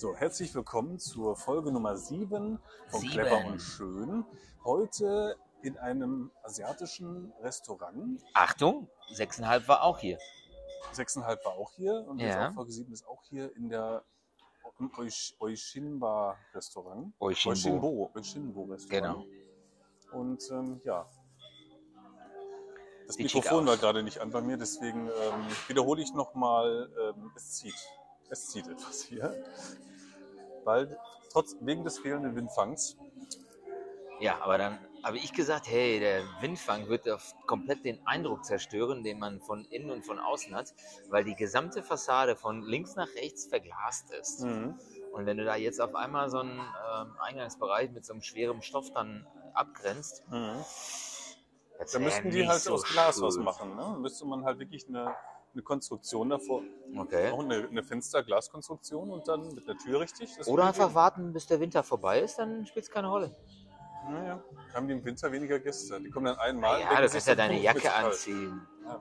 So, herzlich willkommen zur Folge Nummer 7 von Sieben. Clever und Schön. Heute in einem asiatischen Restaurant. Achtung, 6,5 war auch hier. 6,5 war auch hier und Ja. Folge 7 ist auch hier in der im Oish- Oishinba Restaurant. Oishinbo. Oishinbo, Restaurant. Genau. Und ähm, ja. Das schick Mikrofon war gerade nicht an bei mir, deswegen ähm, wiederhole ich nochmal, ähm, es zieht. Es zieht etwas hier. Weil trotz wegen des fehlenden Windfangs. Ja, aber dann habe ich gesagt, hey, der Windfang wird komplett den Eindruck zerstören, den man von innen und von außen hat, weil die gesamte Fassade von links nach rechts verglast ist. Mhm. Und wenn du da jetzt auf einmal so einen ähm, Eingangsbereich mit so einem schweren Stoff dann äh, abgrenzt, Mhm. Da müssten die halt so aus Glas was schön. machen. Ne? Müsste man halt wirklich eine, eine Konstruktion davor, Okay. auch eine, eine Fenster-Glaskonstruktion und dann mit der Tür richtig. Oder einfach gehen. warten, bis der Winter vorbei ist, dann spielt es keine Rolle. Naja, haben die im Winter weniger Gäste. Die kommen dann einmal. Ja, denken du kannst ja deine "Oh, ist mir Jacke zu kalt." anziehen. Ja.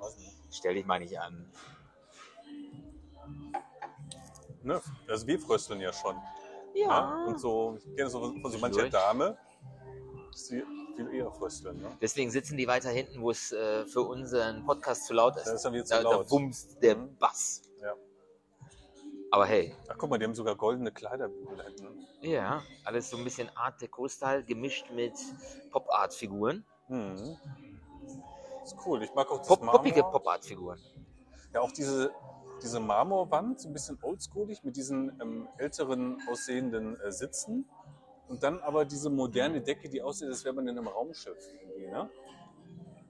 Stell dich mal nicht an. Ne? Also wir frösteln ja schon. Ja. Ne? Und so, ich kenne so von so mancher. Dame, dass sie frösteln. Ne? Deswegen sitzen die weiter hinten, wo es äh, für unseren Podcast zu laut ist. Da ist dann wieder zu da, laut. da wumst der Mhm. Bass. Ja. Aber hey, Ach guck mal, die haben sogar goldene Kleiderbügel da hinten. ja, alles so ein bisschen Art Deco-Style gemischt mit Pop-Art-Figuren. Mhm. Ist cool. Ich mag auch das Pop Marmor. poppige Pop-Art-Figuren. Ja, auch diese, diese Marmorwand, so ein bisschen oldschoolig mit diesen ähm, älteren aussehenden äh, Sitzen. Und dann aber diese moderne Decke, die aussieht, als wäre man in einem Raumschiff. Irgendwie, ne?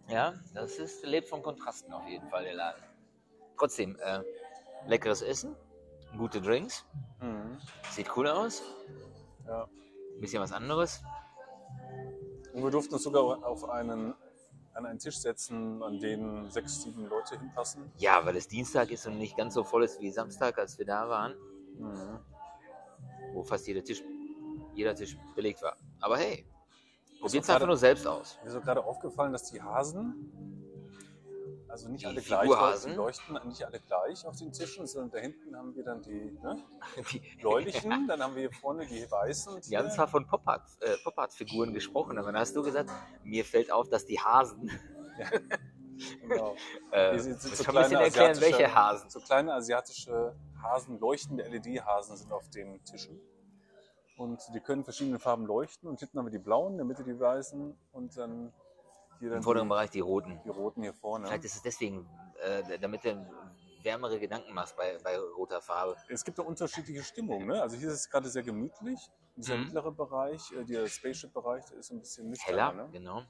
Ja, das ist, lebt von Kontrasten auf jeden Fall, der Laden. Trotzdem, äh, leckeres Essen, gute Drinks, Mhm. sieht cool aus, Ja. bisschen was anderes. Und wir durften uns sogar auf einen, an einen Tisch setzen, an den sechs, sieben Leute hinpassen. Ja, weil es Dienstag ist und nicht ganz so voll ist wie Samstag, als wir da waren, Mhm. wo fast jeder Tisch, jeder Tisch belegt war. Aber hey, probiert's gerade- einfach nur selbst aus. Mir ist so gerade aufgefallen, dass die Hasen, also nicht Die alle gleich Figurhasen? leuchten, nicht alle gleich auf den Tischen, sondern da hinten haben wir dann die ne, Die, bläulichen, dann haben wir hier vorne die weißen. die haben zwar von Pop-Art, äh, Pop-Art-Figuren gesprochen, aber dann hast du gesagt, mir fällt auf, dass die Hasen. genau. Äh, Die sind- so kann ein bisschen erklären, welche Hasen. So kleine asiatische Hasen, leuchtende LED-Hasen sind auf den Tischen. Und die können verschiedene Farben leuchten. Und hinten haben wir die blauen, in der Mitte die weißen und dann hier dann Im vorderen die, Bereich die roten. die roten hier vorne. Vielleicht ist es deswegen, äh, damit du wärmere Gedanken machst bei, bei roter Farbe. Es gibt auch unterschiedliche Stimmungen. Ne? Also hier ist es gerade sehr gemütlich. Dieser Mhm. mittlere Bereich, äh, der Spaceship-Bereich, der ist ein bisschen Heller, nüchterner. Ne? genau.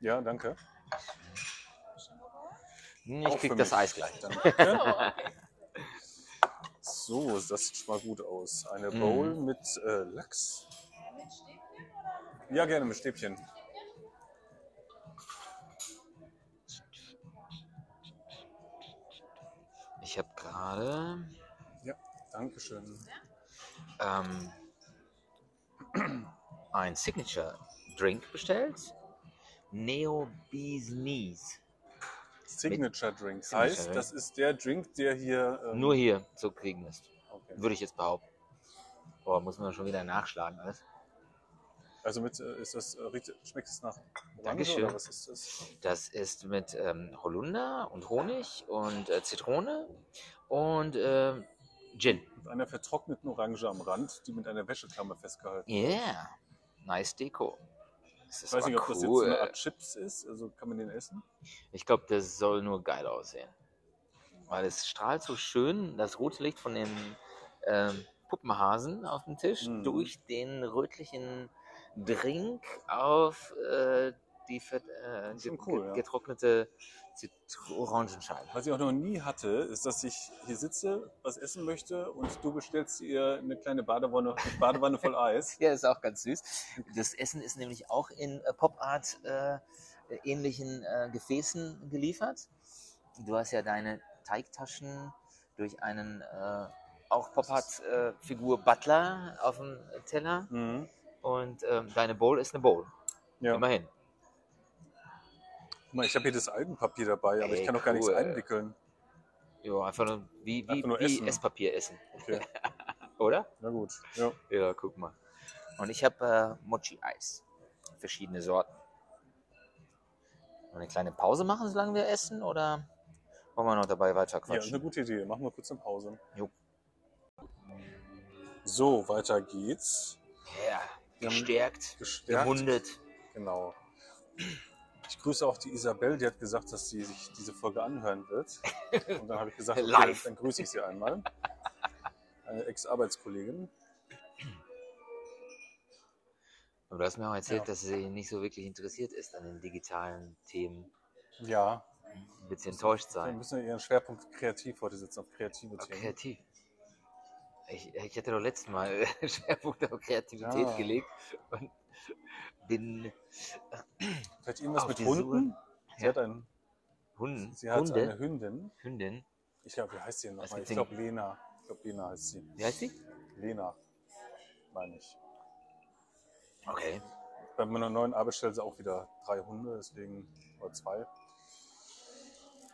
Ja, danke. Hm, Auch Ich krieg das mich. Eis gleich. Danke. so, das sieht schon mal gut aus. Eine Mhm. Bowl mit äh, Lachs. Ja, gerne mit Stäbchen. Ich habe gerade Ja, Dankeschön. ähm, ein Signature Drink bestellt. Neo Bees Knees. Signature Drink. Signature heißt, Drink. das ist der Drink, der hier. ähm, Nur hier zu kriegen ist. Okay. Würde ich jetzt behaupten. Boah, muss man schon wieder nachschlagen alles. Also mit, äh, ist das, äh, schmeckt es nach Orange Dankeschön. oder was ist das? Das ist mit ähm, Holunder und Honig und äh, Zitrone und ähm, Gin. Mit einer vertrockneten Orange am Rand, die mit einer Wäscheklammer festgehalten Yeah, nice Deko. Ich weiß nicht, ob das jetzt cool. eine Art Chips ist, also kann man den essen? Ich glaube, das soll nur geil aussehen. Weil es strahlt so schön das rote Licht von dem ähm, Puppenhasen auf dem Tisch Mhm. durch den rötlichen Drink auf äh, die äh, ge- cool, ja. getrocknete Zit- Orangenscheibe. Was ich auch noch nie hatte, ist, dass ich hier sitze, was essen möchte und du bestellst dir eine kleine Badewanne, eine Badewanne voll Eis. Ja, ist auch ganz süß. Das Essen ist nämlich auch in äh, Pop-Art äh, ähnlichen äh, Gefäßen geliefert. Du hast ja deine Teigtaschen durch einen äh, auch Pop-Art-Figur Butler auf dem Teller Mhm. und ähm, deine Bowl ist eine Bowl. Ja. Immerhin. Mal, ich habe hier das Algenpapier dabei, aber Ey, ich kann doch gar nichts cool. einwickeln. Ja, einfach nur wie, wie, Einfach nur wie essen. Esspapier essen. Okay. Oder? Na gut. Ja. Ja, guck mal. Und ich habe äh, Mochi-Eis. Verschiedene Sorten. Wollen wir eine kleine Pause machen, solange wir essen? Oder wollen wir noch dabei weiter ja, quatschen? eine gute Idee. Machen wir kurz eine Pause. Jo. So, weiter geht's. Ja, gestärkt, Gestärkt. gemundet. Genau. Ich grüße auch die Isabel, die hat gesagt, dass sie sich diese Folge anhören wird. Und dann habe ich gesagt, okay, dann grüße ich sie einmal. Eine Ex-Arbeitskollegin. Aber du hast mir auch erzählt, Ja. dass sie nicht so wirklich interessiert ist an den digitalen Themen. Ja, Ein bisschen enttäuscht wir sein. müssen ihren Schwerpunkt kreativ heute setzen, auf kreative Auch Themen. kreativ. Ich, ich hatte doch letztes Mal Schwerpunkt auf Kreativität Ja. gelegt und bin Vielleicht irgendwas mit Hunden? Sie, Ja. hat, ein, Hunden, sie hat Hunde, eine Hündin. Hündin. Ich glaube, wie heißt sie denn nochmal? Ich glaube, Lena. Ich glaube, Lena heißt sie. Wie heißt die? Lena, meine ich. Okay. Bei meiner neuen Arbeitsstelle sind auch wieder drei Hunde, deswegen, oder zwei.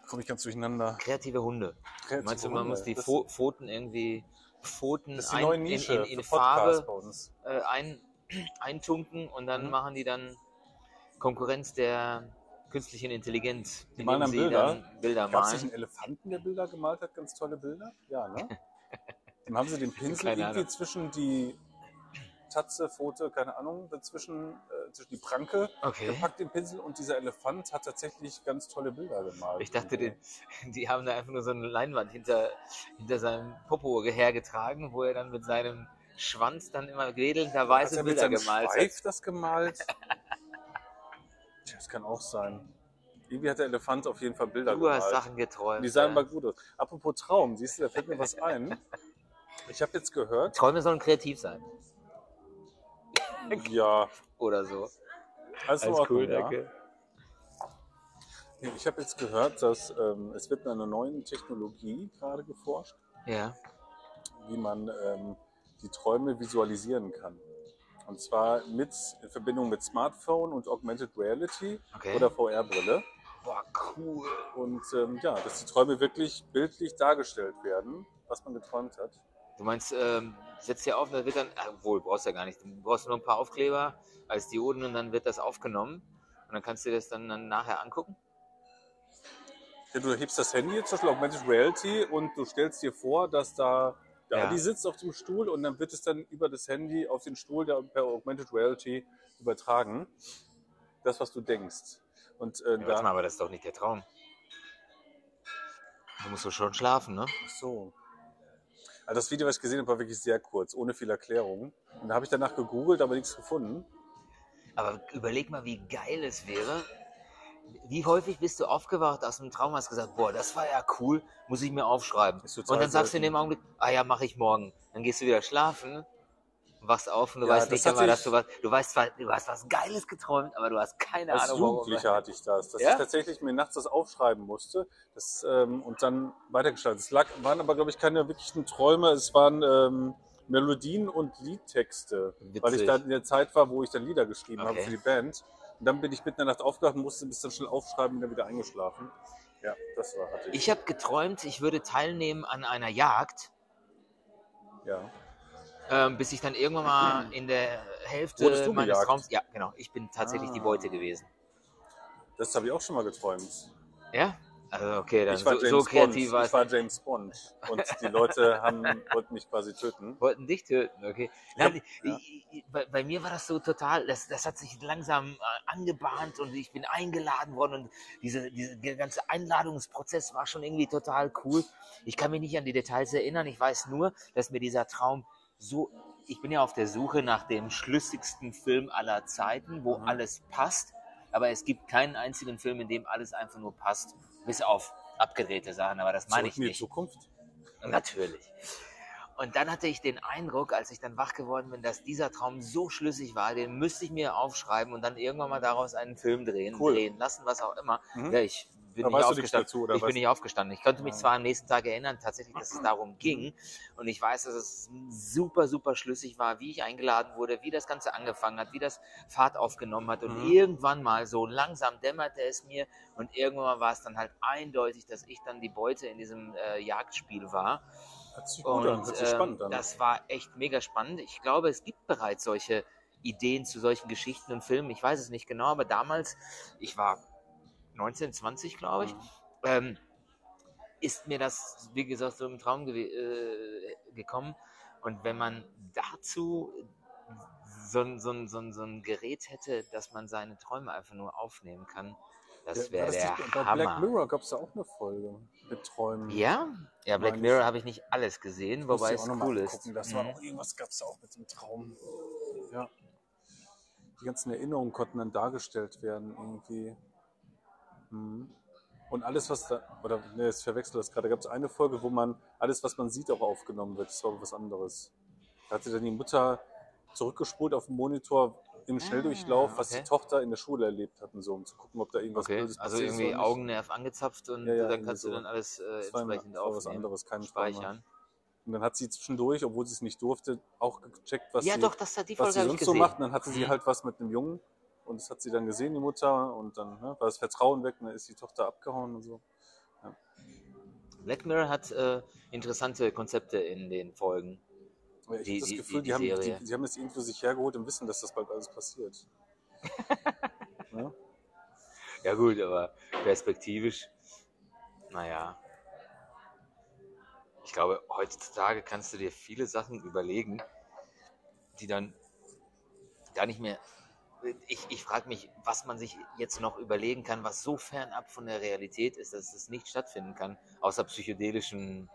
Komme ich ganz durcheinander. Kreative Hunde. Kreative Meinst du, man Hunde, muss die das, Pfoten irgendwie Pfoten das ist die neue in, Nische in, in Podcasts Farbe äh, ein, eintunken und dann Mhm. machen die dann Konkurrenz der künstlichen Intelligenz. Die malen dann Bilder. Dann Bilder Gab es nicht einen Elefanten, der Bilder gemalt hat? Ganz tolle Bilder? Ja, ne? Dem haben sie den Pinsel irgendwie Ahnung. zwischen die Tatze, Pfote, keine Ahnung, dazwischen, äh, zwischen die Pranke Okay. gepackt, den Pinsel. Und dieser Elefant hat tatsächlich ganz tolle Bilder gemalt. Ich dachte, die, die haben da einfach nur so eine Leinwand hinter, hinter seinem Popo hergetragen, wo er dann mit seinem Schwanz dann immer wedelnderweise Hat er mit Bilder seinem gemalt Schweif hat. das gemalt? Tja, das kann auch sein. Irgendwie hat der Elefant auf jeden Fall Bilder Du hast gemalt. Sachen geträumt. Die sahen ja. mal gut aus. Apropos Traum, siehst du, da fällt mir was ein. Ich habe jetzt gehört, Träume sollen kreativ sein. ja, Oder so. alles in Ordnung, ja. danke. Nee, Ich habe jetzt gehört, dass ähm, es wird an einer neuen Technologie gerade geforscht, Ja. wie man ähm, die Träume visualisieren kann. Und zwar mit, in Verbindung mit Smartphone und Augmented Reality Okay. oder VR-Brille. Boah, cool. Und ähm, ja, dass die Träume wirklich bildlich dargestellt werden, was man geträumt hat. Du meinst, ähm, setzt dir auf, da wird dann, obwohl, brauchst ja gar nicht. Du brauchst nur ein paar Aufkleber als Dioden und dann wird das aufgenommen. Und dann kannst du dir das dann, dann nachher angucken. Ja, du hebst das Handy, zum Beispiel Augmented Reality, und du stellst dir vor, dass da der Ja. Adi sitzt auf dem Stuhl und dann wird es dann über das Handy auf den Stuhl der, per Augmented Reality übertragen. Das, was du denkst. Und äh, Ja, warte mal, aber das ist doch nicht der Traum. Du musst doch schon schlafen, ne? ach so. Also das Video, was ich gesehen habe, war wirklich sehr kurz, ohne viel Erklärung. Und da habe ich danach gegoogelt, aber nichts gefunden. Aber überleg mal, wie geil es wäre. Wie häufig bist du aufgewacht aus einem Traum und hast gesagt, boah, das war ja cool, muss ich mir aufschreiben. Und dann sagst du in dem Augenblick, ah ja, mache ich morgen. Dann gehst du wieder schlafen, wachst auf und du Ja, weißt nicht einmal, dass du was, du weißt zwar, du hast was Geiles geträumt, aber du hast keine Als Ahnung, warum. Jugendlicher hatte ich das, dass Ja? ich tatsächlich mir nachts das aufschreiben musste das, ähm, und dann weitergestaltet. Es lag, waren aber, glaube ich, keine wirklichen Träume, es waren ähm, Melodien und Liedtexte, weil ich Witzig. da in der Zeit war, wo ich dann Lieder geschrieben habe Okay. für die Band. Und dann bin ich mitten in der Nacht aufgewacht und musste bis dann schnell aufschreiben und dann wieder eingeschlafen. Ja, das war, hatte ich. Ich habe geträumt, ich würde teilnehmen an einer Jagd, ja. ähm, bis ich dann irgendwann mal in der Hälfte meines bejagt? Traums. Ja, genau. Ich bin tatsächlich die Ah. Beute gewesen. Das habe ich auch schon mal geträumt. Ja? Also okay, dann Ich war so, James so kreativ Bond. war Ich war. James Bond. Und die Leute haben, wollten mich quasi töten. Wollten dich töten, okay. Nein, ja. ich- ich- bei, bei mir war das so total, das, das hat sich langsam äh, angebahnt und ich bin eingeladen worden und diese, diese, der ganze Einladungsprozess war schon irgendwie total cool. Ich kann mich nicht an die Details erinnern, ich weiß nur, dass mir dieser Traum so, ich bin ja auf der Suche nach dem schlüssigsten Film aller Zeiten, wo Mhm. alles passt, aber es gibt keinen einzigen Film, in dem alles einfach nur passt, bis auf abgedrehte Sachen, aber das meine Zurück ich in die nicht. Zukunft. Natürlich. Und dann hatte ich den Eindruck, als ich dann wach geworden bin, dass dieser Traum so schlüssig war, den müsste ich mir aufschreiben und dann irgendwann mal daraus einen Film drehen, Cool. drehen lassen, was auch immer. Mhm. Ja, ich bin nicht aufgestanden. dazu, ich was? bin nicht aufgestanden. Ich konnte mich Ja. zwar am nächsten Tag erinnern, tatsächlich, dass es darum ging. Und ich weiß, dass es super, super schlüssig war, wie ich eingeladen wurde, wie das Ganze angefangen hat, wie das Fahrt aufgenommen hat. Und Mhm. irgendwann mal so langsam dämmerte es mir. Und irgendwann war es dann halt eindeutig, dass ich dann die Beute in diesem äh, Jagdspiel war. Hört sich gut an, Und hört sich ähm, spannend an. das war echt mega spannend. Ich glaube, es gibt bereits solche Ideen zu solchen Geschichten und Filmen. Ich weiß es nicht genau, aber damals, ich war 19, 20, glaube ich, Mhm. ähm, ist mir das, wie gesagt, so im Traum gewe- äh, gekommen. Und wenn man dazu so ein, so, ein, so, ein, so ein Gerät hätte, dass man seine Träume einfach nur aufnehmen kann, das Ja, wäre war das der nicht- Bei Hammer. Black Mirror gab es da auch eine Folge mit Träumen. Ja, ja, Black Mirror habe ich nicht alles gesehen, wobei es cool ist. Das war Mhm. auch irgendwas, gab es da auch mit dem Traum. Ja. Die ganzen Erinnerungen konnten dann dargestellt werden irgendwie. Mhm. Und alles, was da, oder ne, jetzt verwechselt das gerade, da gab es eine Folge, wo man alles, was man sieht, auch aufgenommen wird. Das war was anderes. Da hatte dann die Mutter zurückgespult auf dem Monitor im Schnelldurchlauf, was okay. die Tochter in der Schule erlebt hat und so, um zu gucken, ob da irgendwas Okay, Blödes also passiert ist irgendwie. Augennerv angezapft und Ja, ja, dann kannst du so. dann alles äh, Das entsprechend war was anderes, kein speichern. Und dann hat sie zwischendurch, obwohl sie es nicht durfte, auch gecheckt, was Ja, sie, doch, das hat die was Folge sie habe ich sonst so macht. Und dann hatte sie Mhm. halt was mit einem Jungen. Und das hat sie dann gesehen, die Mutter. Und dann ne, war das Vertrauen weg. Und dann ist die Tochter abgehauen und so. Black Mirror hat äh, interessante Konzepte in den Folgen. Aber ich habe das Gefühl, die- die, haben, die Serie. die haben das irgendwo sich hergeholt und wissen, dass das bald alles passiert. ne? Ja gut, aber perspektivisch, naja. Ich glaube, heutzutage kannst du dir viele Sachen überlegen, die dann gar nicht mehr... Ich, ich frage mich, was man sich jetzt noch überlegen kann, was so fernab von der Realität ist, dass es nicht stattfinden kann, außer psychedelischen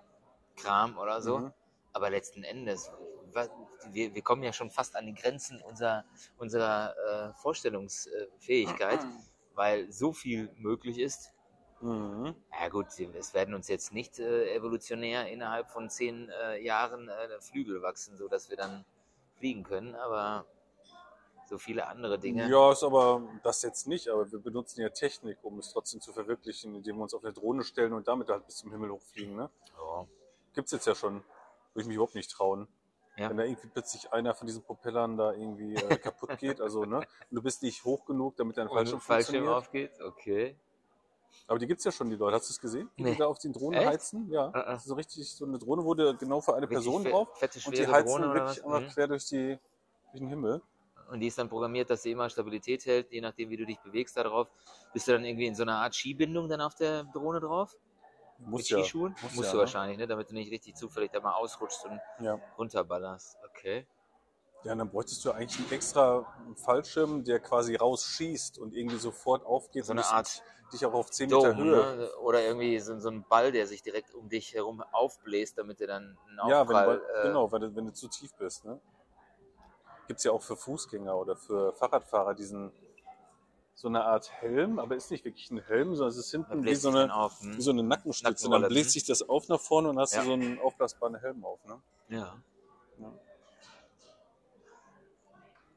Kram oder so. Mhm. Aber letzten Endes, wir, wir kommen ja schon fast an die Grenzen unserer, unserer äh, Vorstellungsfähigkeit, weil so viel möglich ist. Mhm. Ja gut, es werden uns jetzt nicht äh, evolutionär innerhalb von zehn äh, Jahren äh, Flügel wachsen, sodass wir dann fliegen können, aber so viele andere Dinge. Ja, ist aber das jetzt nicht. Aber wir benutzen ja Technik, um es trotzdem zu verwirklichen, indem wir uns auf eine Drohne stellen und damit halt bis zum Himmel hochfliegen. Ne? Ja. Gibt's jetzt ja schon. Würde ich mich überhaupt nicht trauen. Ja. Wenn da irgendwie plötzlich einer von diesen Propellern da irgendwie äh, kaputt geht, also ne, und du bist nicht hoch genug, damit dein Fallschirm Fallschirm aufgeht, okay. Aber die gibt's ja schon, die Leute. Hast du es gesehen? Die, Nee. die da auf den Drohnen Echt? heizen? Ja. Das ist so richtig, so eine Drohne wurde genau für eine Person drauf Fette, und die heizen Drohne wirklich einfach Mhm. quer durch, die, durch den Himmel. Und die ist dann programmiert, dass sie immer Stabilität hält, je nachdem, wie du dich bewegst darauf. Bist du dann irgendwie in so einer Art Skibindung dann auf der Drohne drauf? Muss Mit ja. Skischuhen? Muss Musst ja, du ne? wahrscheinlich, ne? damit du nicht richtig zufällig da mal ausrutschst und Ja. runterballerst. Okay. ja, und dann bräuchtest du eigentlich einen extra Fallschirm, der quasi rausschießt und irgendwie sofort aufgeht So eine Art dich auch auf 10 Meter Dome, Höhe. ne? Oder irgendwie so, so ein Ball, der sich direkt um dich herum aufbläst, damit du dann einen Ja, wenn, Aufprall... du, äh, genau, wenn du, wenn du zu tief bist. Ne? Gibt es ja auch für Fußgänger oder für Fahrradfahrer diesen so eine Art Helm, aber ist nicht wirklich ein Helm, sondern es ist hinten wie so, eine, auf. Hm? wie so eine Nackenstütze. Und dann bläst sich das auf nach vorne und hast Ja. du so einen aufblasbaren Helm auf. Ne? Ja. Ja.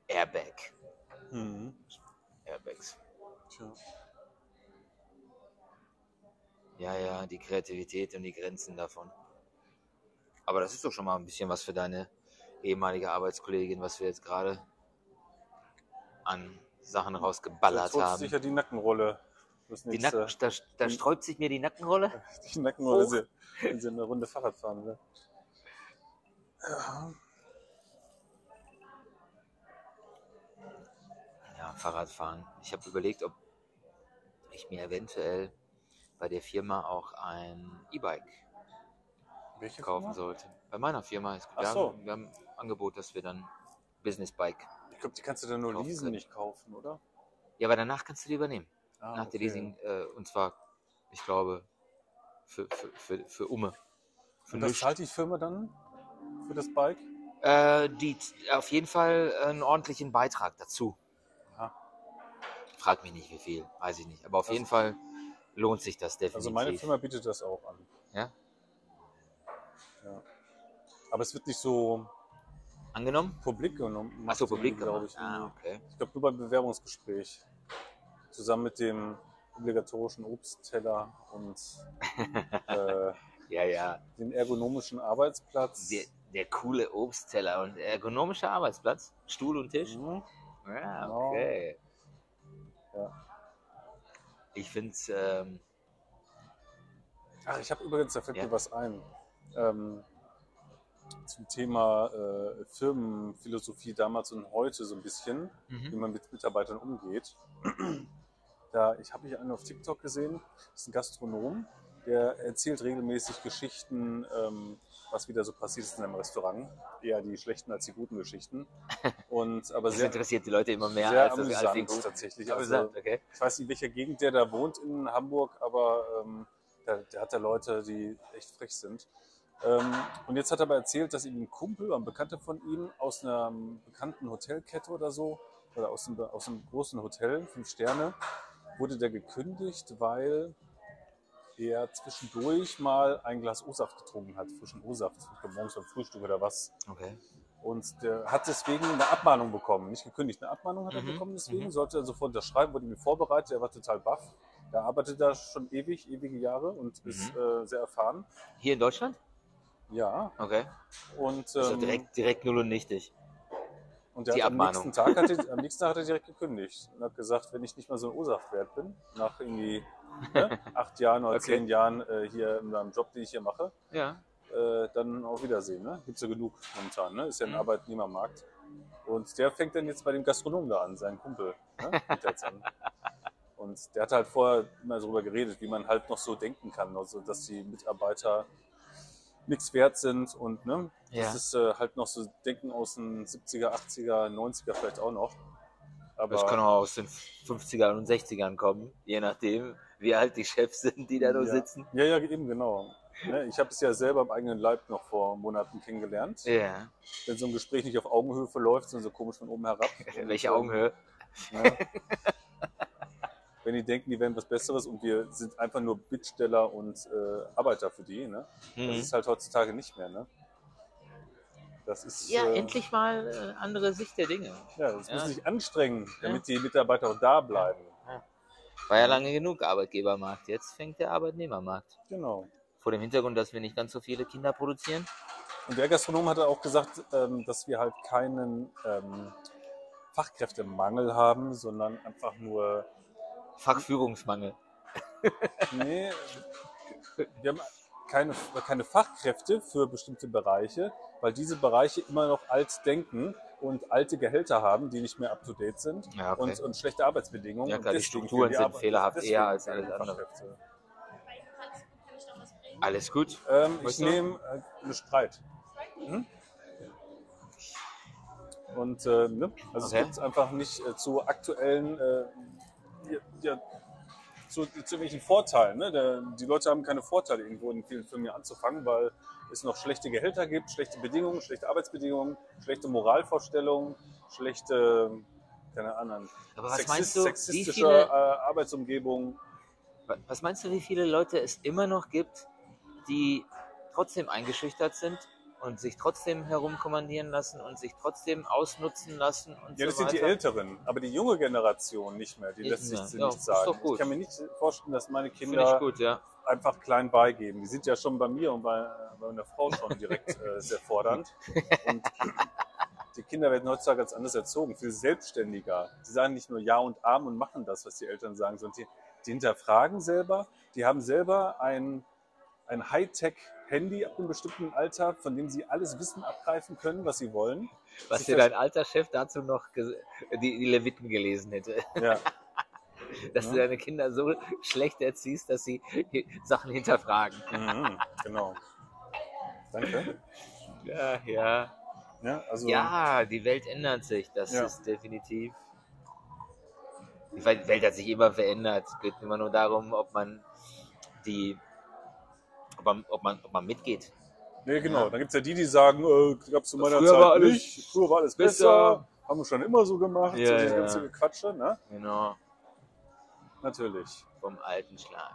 Airbag. Mhm. Airbags. Tja. Ja, ja, die Kreativität und die Grenzen davon. Aber das ist doch schon mal ein bisschen was für deine ehemalige Arbeitskollegin, was wir jetzt gerade an Sachen rausgeballert haben. sicher die Nackenrolle. Die Nacken, da, da sträubt sich mir die Nackenrolle. die Nackenrolle, Hoch. wenn sie, eine Runde Fahrrad fahren will. Ja. Ja, Fahrradfahren. Ich habe überlegt, ob ich mir eventuell bei der Firma auch ein E-Bike kaufen Firma? sollte. Bei meiner Firma. ist- Ach Wir, so. haben, wir haben Angebot, dass wir dann Business Bike. Ich glaube, die kannst du dann nur leasen, können. nicht kaufen, oder? Ja, aber danach kannst du die übernehmen. Ah, nach der okay. Leasing. Äh, und zwar, ich glaube, für, für, für, für Umme. Für Und das nichts. zahlt die Firma dann für das Bike? Äh, die auf jeden Fall einen ordentlichen Beitrag dazu. Aha. Frag mich nicht, wie viel, weiß ich nicht. Aber auf Also- jeden Fall lohnt sich das definitiv. Also meine Firma bietet das auch an. Ja? Ja. Aber es wird nicht so Angenommen? publik genommen. Achso, publik glaube ich. Ah, okay. Ich glaube nur beim Bewerbungsgespräch. Zusammen mit dem obligatorischen Obstteller und äh, Ja, ja. den ergonomischen Arbeitsplatz. Der, der coole Obstteller und ergonomischer Arbeitsplatz. Stuhl und Tisch. Mhm. Ja, Genau. okay. Ja. Ich finde es, ähm, Ach, ich habe übrigens, da fällt Ja. mir was ein. Ähm, zum Thema äh, Firmenphilosophie damals und heute so ein bisschen, wie mhm. man mit Mitarbeitern umgeht. Da, ich habe hier einen auf TikTok gesehen, das ist ein Gastronom, der erzählt regelmäßig Geschichten, ähm, was wieder so passiert ist in einem Restaurant. Eher die schlechten als die guten Geschichten. Und aber das sehr, interessiert die Leute immer mehr sehr als, das, als die amüsant Guten. tatsächlich. Also, Amüsant, okay. ich weiß nicht, in welcher Gegend der da wohnt in Hamburg, aber ähm, der, der hat da Leute, die echt frech sind. Ähm, und jetzt hat er aber erzählt, dass ihm ein Kumpel, ein Bekannter von ihm, aus einer bekannten Hotelkette oder so, oder aus einem, aus einem großen Hotel, fünf Sterne, wurde der gekündigt, weil er zwischendurch mal ein Glas O-Saft getrunken hat, frischen O-Saft, morgens beim Frühstück oder was. okay. Und der hat deswegen eine Abmahnung bekommen. Nicht gekündigt, eine Abmahnung hat er Mhm, bekommen deswegen. mhm. Sollte er sofort unterschreiben, wurde ihm vorbereitet. Er war total baff. Er arbeitet da schon ewig, ewige Jahre und Mhm. ist äh, sehr erfahren. Hier in Deutschland? Ja. Okay. Und, Also ähm, direkt, direkt null und nichtig. und der die hat am Abmahnung. nächsten Tag hat er, am nächsten Tag hat er direkt gekündigt und hat gesagt, wenn ich nicht mal so ein O-Saft wert bin, nach irgendwie ne, acht Jahren oder Okay. zehn Jahren äh, hier in meinem Job, den ich hier mache, Ja. äh, dann auf Wiedersehen. Ne? Gibt es ja genug momentan, ne? ist ja ein Mhm. Arbeitnehmermarkt. Und der fängt dann jetzt bei dem Gastronomen da an, sein Kumpel. Ne? An. Und der hat halt vorher immer darüber geredet, wie man halt noch so denken kann, also dass die Mitarbeiter nichts wert sind und ne, Ja. das ist äh, halt noch so Denken aus den 70er, 80er, 90er vielleicht auch noch. Aber Das kann auch aus den 50ern und 60ern kommen, je nachdem, wie alt die Chefs sind, die da nur ja. sitzen. Ja, ja, eben genau. Ne, ich habe es ja selber am eigenen Leib noch vor Monaten kennengelernt. Ja. Wenn so ein Gespräch nicht auf Augenhöhe verläuft, sondern so komisch von oben herab. Welche Augenhöhe? Ne? Wenn die denken, die wären was Besseres und wir sind einfach nur Bittsteller und äh, Arbeiter für die, ne? Das Mhm. ist halt heutzutage nicht mehr, ne? Das ist. Ja, äh, endlich mal äh, andere Sicht der Dinge. Ja, das Ja. muss sich anstrengen, Ja. damit die Mitarbeiter auch da bleiben. War ja lange genug Arbeitgebermarkt. Jetzt fängt der Arbeitnehmermarkt. Genau. Vor dem Hintergrund, dass wir nicht ganz so viele Kinder produzieren. Und der Gastronom hatte auch gesagt, ähm, dass wir halt keinen ähm, Fachkräftemangel haben, sondern einfach nur, Fachführungsmangel. nee, wir haben keine, keine Fachkräfte für bestimmte Bereiche, weil diese Bereiche immer noch alt denken und alte Gehälter haben, die nicht mehr up-to-date sind Ja, okay. und, und schlechte Arbeitsbedingungen. Ja, Und klar, die Strukturen sind Arbeit- fehlerhaft eher als alles andere. Alles gut. Ähm, ich nehme äh, eine Spreit. Hm? Und äh, ne? also Okay. es gibt einfach nicht äh, zu aktuellen, äh, ja, zu, zu irgendwelchen Vorteilen. Ne? Der, die Leute haben keine Vorteile, irgendwo in vielen Firmen hier anzufangen, weil es noch schlechte Gehälter gibt, schlechte Bedingungen, schlechte Arbeitsbedingungen, schlechte Moralvorstellungen, schlechte, keine Ahnung, Aber was sexist- meinst du, sexistische viele, äh, Arbeitsumgebung. was meinst du, wie viele Leute es immer noch gibt, die trotzdem eingeschüchtert sind und sich trotzdem herumkommandieren lassen und sich trotzdem ausnutzen lassen und Ja, das so sind die? Älteren, aber die junge Generation nicht mehr. Die Nicht lässt sich mehr. Ja, nicht sagen. Ich kann mir nicht vorstellen, dass meine Kinder gut, ja. einfach klein beigeben. Die sind ja schon bei mir und bei, bei meiner Frau schon direkt äh, sehr fordernd. Und die Kinder werden heutzutage ganz anders erzogen, viel selbstständiger. Sie sagen nicht nur Ja und Arm und machen das, was die Eltern sagen, sondern die, die hinterfragen selber. Die haben selber ein, ein Hightech-Handy ab einem bestimmten Alter, von dem sie alles Wissen abgreifen können, was sie wollen. Was dir dein alter Chef dazu noch die, die Leviten gelesen hätte. Ja, Dass Ja. du deine Kinder so schlecht erziehst, dass sie Sachen hinterfragen. mhm, genau. Danke. Ja, ja. Ja, also, Ja, die Welt ändert sich. Das Ja. ist definitiv. Die Welt hat sich immer verändert. Es geht immer nur darum, ob man die, ob man, ob man, ob man mitgeht. Nee, genau. Ja. Dann gibt es ja die, die sagen, äh, gab es zu meiner Früher Zeit war alles nicht, früher war alles besser. besser, haben wir schon immer so gemacht, Ja, so diese ja. ganze Gequatsche, ne? Genau. Natürlich. Vom alten Schlag.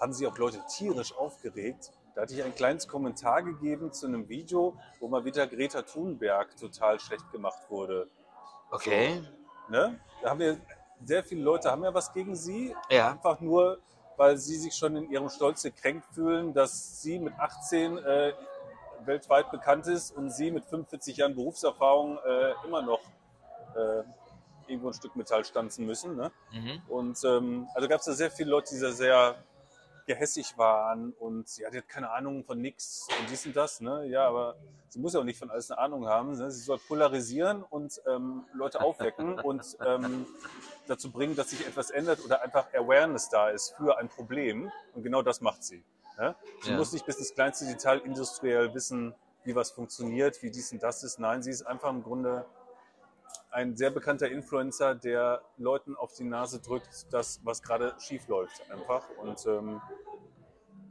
Haben sich auch Leute tierisch aufgeregt. Da hatte ich ein kleines Kommentar gegeben zu einem Video, wo mal wieder Greta Thunberg total schlecht gemacht wurde. Okay. Ne? Da haben wir, sehr viele Leute haben ja was gegen sie. Ja. Einfach nur, weil sie sich schon in ihrem Stolz gekränkt fühlen, dass sie mit 18 äh, weltweit bekannt ist und sie mit 45 Jahren Berufserfahrung äh, immer noch äh, irgendwo ein Stück Metall stanzen müssen. Ne? Mhm. Und ähm, also gab es da sehr viele Leute, die da sehr gehässig waren und die hat keine Ahnung von nix und dies und das. Ne? Ja, aber sie muss ja auch nicht von alles eine Ahnung haben. Ne? Sie soll polarisieren und ähm, Leute aufwecken und ähm, dazu bringen, dass sich etwas ändert oder einfach Awareness da ist für ein Problem. Und genau das macht sie. Ne? Sie Ja. muss nicht bis ins kleinste Detail industriell wissen, wie was funktioniert, wie dies und das ist. Nein, sie ist einfach im Grunde ein sehr bekannter Influencer, der Leuten auf die Nase drückt, das, was gerade schief läuft, einfach. Und ähm,